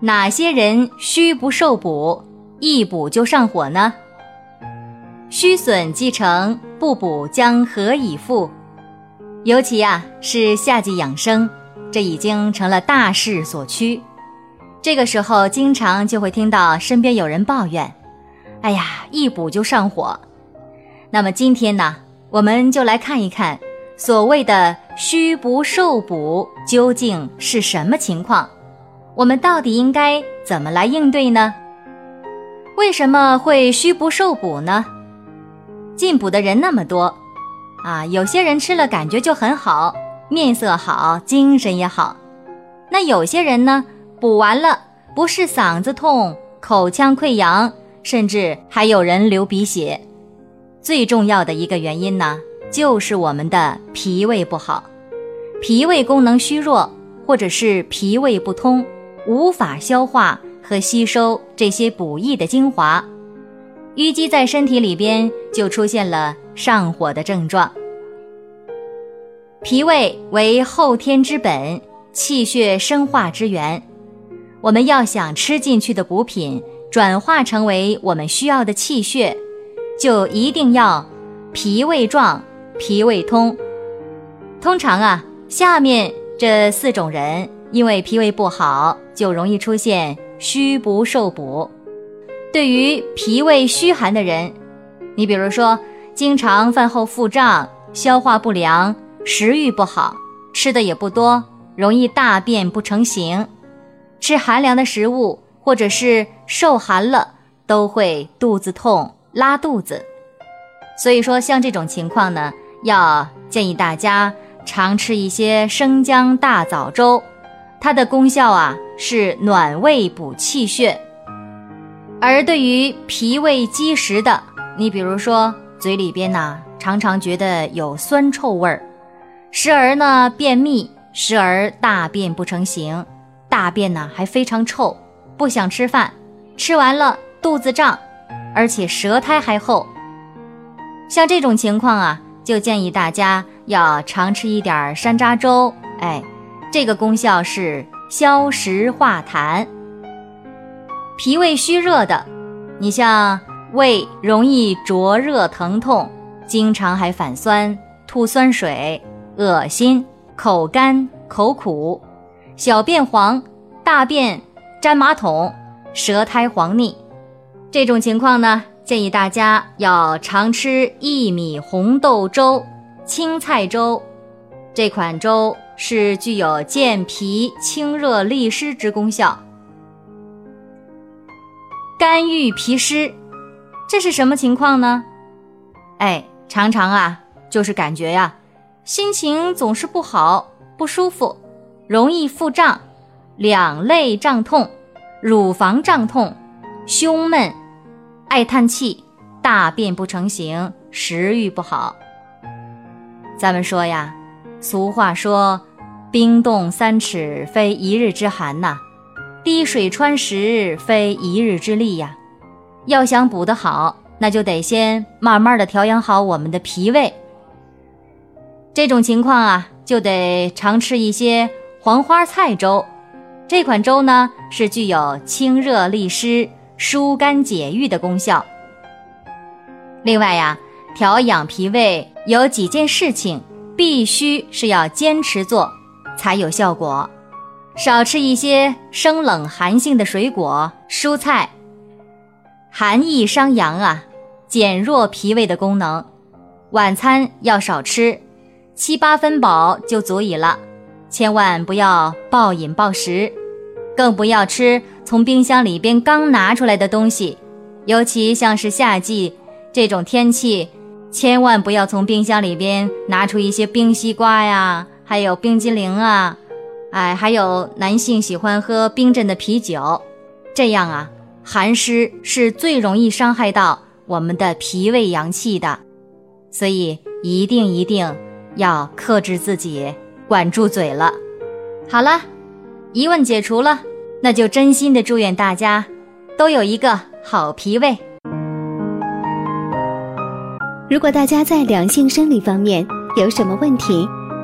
哪些人虚不受补，一补就上火呢？虚损既成，不补将何以复？尤其啊是夏季养生，这已经成了大势所趋。这个时候，经常就会听到身边有人抱怨：“哎呀，一补就上火。”那么今天呢，我们就来看一看。所谓的虚不受补究竟是什么情况？我们到底应该怎么来应对呢？为什么会虚不受补呢？进补的人那么多，啊，有些人吃了感觉就很好，面色好，精神也好。那有些人呢，补完了不是嗓子痛、口腔溃疡，甚至还有人流鼻血。最重要的一个原因呢？就是我们的脾胃不好，脾胃功能虚弱，或者是脾胃不通，无法消化和吸收这些补益的精华，淤积在身体里边，就出现了上火的症状。脾胃为后天之本，气血生化之源，我们要想吃进去的补品转化成为我们需要的气血，就一定要脾胃壮。脾胃通，通常啊，下面这四种人因为脾胃不好，就容易出现虚不受补。对于脾胃虚寒的人，你比如说，经常饭后腹胀、消化不良、食欲不好、吃的也不多，容易大便不成形，吃寒凉的食物或者是受寒了，都会肚子痛、拉肚子。所以说，像这种情况呢。要建议大家常吃一些生姜大枣粥，它的功效啊是暖胃补气血。而对于脾胃积食的，你比如说嘴里边呢常常觉得有酸臭味儿，时而呢便秘，时而大便不成形，大便呢还非常臭，不想吃饭，吃完了肚子胀，而且舌苔还厚，像这种情况啊。就建议大家要常吃一点山楂粥，哎，这个功效是消食化痰。脾胃虚热的，你像胃容易灼热疼痛，经常还反酸、吐酸水、恶心、口干口苦、小便黄、大便粘马桶、舌苔黄腻，这种情况呢？建议大家要常吃薏米红豆粥、青菜粥，这款粥是具有健脾清热利湿之功效。肝郁脾湿，这是什么情况呢？哎，常常啊，就是感觉呀，心情总是不好、不舒服，容易腹胀、两肋胀痛、乳房胀痛、胸闷。爱叹气，大便不成形，食欲不好。咱们说呀，俗话说：“冰冻三尺，非一日之寒呐；滴水穿石，非一日之力呀。”要想补得好，那就得先慢慢的调养好我们的脾胃。这种情况啊，就得常吃一些黄花菜粥。这款粥呢，是具有清热利湿。疏肝解郁的功效。另外呀，调养脾胃有几件事情必须是要坚持做，才有效果。少吃一些生冷寒性的水果、蔬菜，寒易伤阳啊，减弱脾胃的功能。晚餐要少吃，七八分饱就足以了，千万不要暴饮暴食。更不要吃从冰箱里边刚拿出来的东西，尤其像是夏季这种天气，千万不要从冰箱里边拿出一些冰西瓜呀，还有冰激凌啊，哎，还有男性喜欢喝冰镇的啤酒，这样啊，寒湿是最容易伤害到我们的脾胃阳气的，所以一定一定要克制自己，管住嘴了。好了，疑问解除了，那就真心的祝愿大家都有一个好脾胃。如果大家在两性生理方面有什么问题，